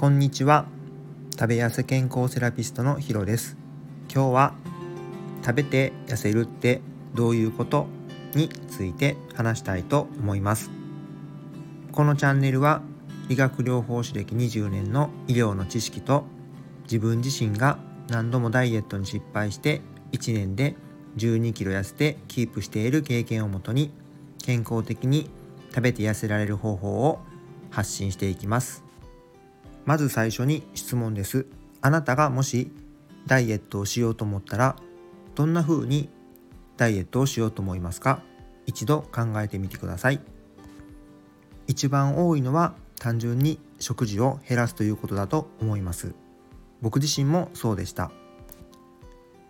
こんにちは。食べやす健康セラピストのヒロです。今日は食べて痩せるってどういうことについて話したいと思います。このチャンネルは理学療法士歴20年の医療の知識と自分自身が何度もダイエットに失敗して1年で12キロ痩せてキープしている経験をもとに健康的に食べて痩せられる方法を発信していきます。まず最初に質問です。あなたがもしダイエットをしようと思ったらどんな風にダイエットをしようと思いますか？一度考えてみてください。一番多いのは単純に食事を減らすということだと思います。僕自身もそうでした。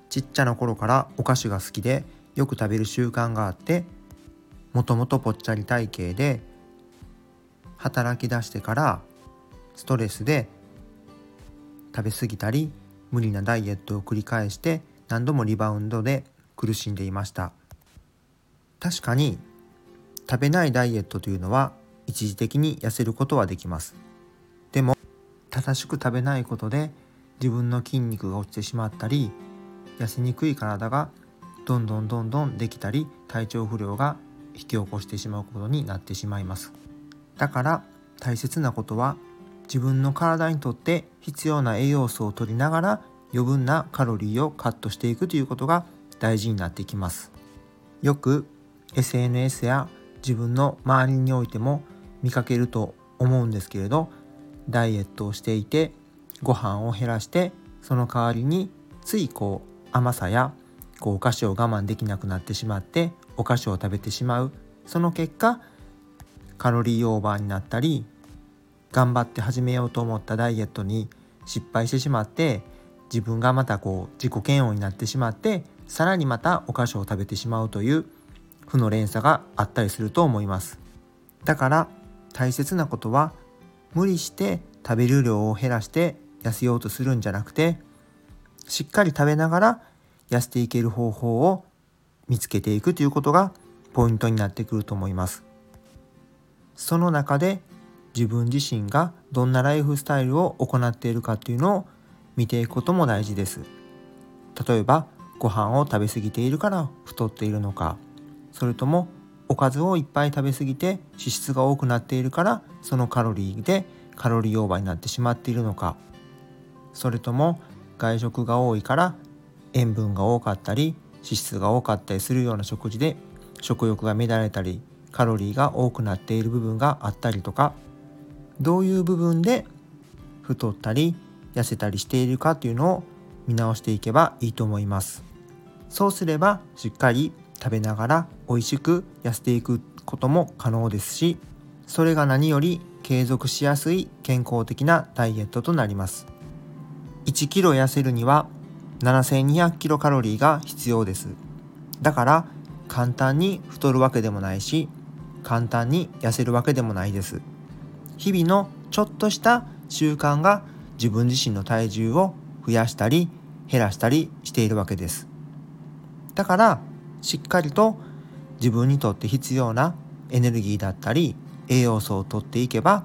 ちっちゃな頃からお菓子が好きでよく食べる習慣があってもともとぽっちゃり体型で働き出してからストレスで食べ過ぎたり無理なダイエットを繰り返して何度もリバウンドで苦しんでいました。確かに食べないダイエットというのは一時的に痩せることはできます。でも正しく食べないことで自分の筋肉が落ちてしまったり痩せにくい体がどんどんどんどんできたり体調不良が引き起こしてしまうことになってしまいます。だから大切なことは自分の体にとって必要な栄養素を取りながら余分なカロリーをカットしていくということが大事になってきます。よく SNS や自分の周りにおいても見かけると思うんですけれどダイエットをしていてご飯を減らしてその代わりについこう甘さやこうお菓子を我慢できなくなってしまってお菓子を食べてしまう。その結果カロリーオーバーになったり頑張って始めようと思ったダイエットに失敗してしまって自分がまたこう自己嫌悪になってしまってさらにまたお菓子を食べてしまうという負の連鎖があったりすると思います。だから大切なことは無理して食べる量を減らして痩せようとするんじゃなくてしっかり食べながら痩せていける方法を見つけていくということがポイントになってくると思います。その中で自分自身がどんなライフスタイルを行っているかっていうのを見ていくことも大事です。例えばご飯を食べ過ぎているから太っているのかそれともおかずをいっぱい食べ過ぎて脂質が多くなっているからそのカロリーでカロリーオーバーになってしまっているのかそれとも外食が多いから塩分が多かったり脂質が多かったりするような食事で食欲が乱れたりカロリーが多くなっている部分があったりとかどういう部分で太ったり痩せたりしているかというのを見直していけばいいと思います。そうすればしっかり食べながら美味しく痩せていくことも可能ですしそれが何より継続しやすい健康的なダイエットとなります。1キロ痩せるには7200キロカロリーが必要です。だから簡単に太るわけでもないし簡単に痩せるわけでもないです。日々のちょっとした習慣が自分自身の体重を増やしたり減らしたりしているわけです。だからしっかりと自分にとって必要なエネルギーだったり栄養素をとっていけば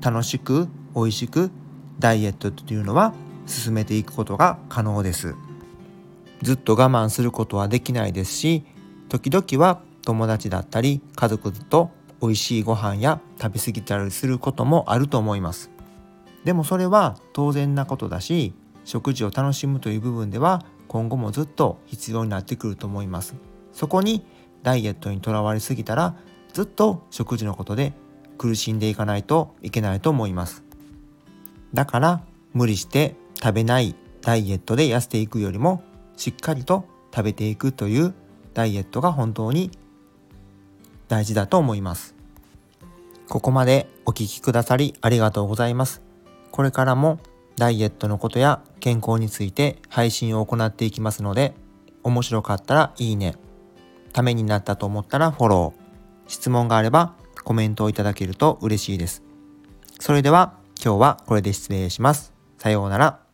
楽しく美味しくダイエットというのは進めていくことが可能です。ずっと我慢することはできないですし時々は友達だったり家族と美味しいご飯や食べ過ぎたりすることもあると思います。でもそれは当然なことだし食事を楽しむという部分では今後もずっと必要になってくると思います。そこにダイエットにとらわれすぎたらずっと食事のことで苦しんでいかないといけないと思います。だから無理して食べないダイエットで痩せていくよりもしっかりと食べていくというダイエットが本当に大事だと思います。ここまでお聴きくださりありがとうございます。これからもダイエットのことや健康について配信を行っていきますので、面白かったらいいね、ためになったと思ったらフォロー、質問があればコメントをいただけると嬉しいです。それでは今日はこれで失礼します。さようなら。